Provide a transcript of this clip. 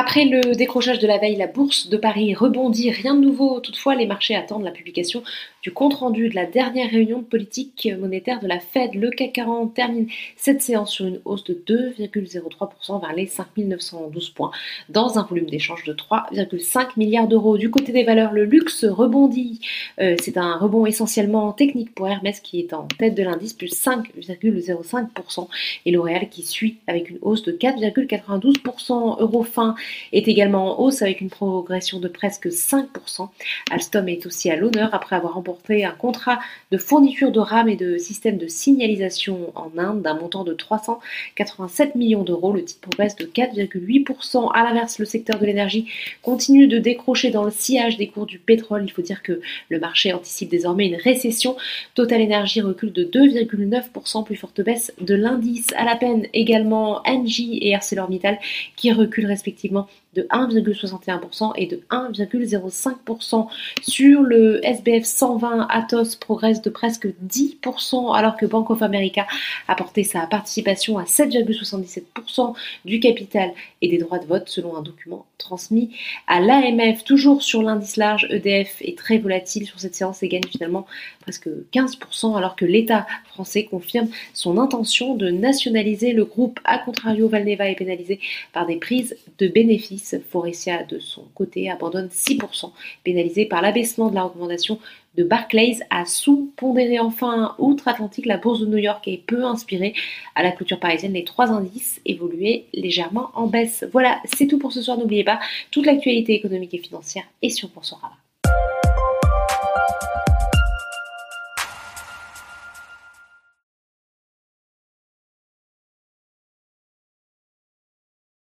Après le décrochage de la veille, la bourse de Paris rebondit. Rien de nouveau. Toutefois, les marchés attendent la publication du compte-rendu de la dernière réunion de politique monétaire de la Fed. Le CAC 40 termine cette séance sur une hausse de 2,03% vers les 5912 points, dans un volume d'échange de 3,5 milliards d'euros. Du côté des valeurs, le luxe rebondit. Euh, c'est un rebond essentiellement technique pour Hermès qui est en tête de l'indice, plus 5,05%, et L'Oréal qui suit avec une hausse de 4,92%. Eurofin est également en hausse avec une progression de presque 5%. Alstom est aussi à l'honneur après avoir remporté un contrat de fourniture de rames et de systèmes de signalisation en Inde d'un montant de 387 millions d'euros. Le titre progresse de 4,8%. À l'inverse, le secteur de l'énergie continue de décrocher dans le sillage des cours du pétrole. Il faut dire que le marché anticipe désormais une récession. Total Energy recule de 2,9%, plus forte baisse de l'indice. À la peine également Engie et ArcelorMittal qui reculent respectivement mismo de 1,61% et de 1,05%. Sur le SBF 120, Atos progresse de presque 10% alors que Bank of America a porté sa participation à 7,77% du capital et des droits de vote selon un document transmis à l'AMF. Toujours sur l'indice large, EDF est très volatile sur cette séance et gagne finalement presque 15% alors que l'État français confirme son intention de nationaliser le groupe. A contrario, Valneva est pénalisé par des prises de bénéfices. Forestia, de son côté, abandonne 6%, pénalisé par l'abaissement de la recommandation de Barclays à sous-pondérer enfin outre-Atlantique. La bourse de New York est peu inspirée. À la clôture parisienne, les trois indices évoluaient légèrement en baisse. Voilà, c'est tout pour ce soir. N'oubliez pas, toute l'actualité économique et financière est sur Boursorama.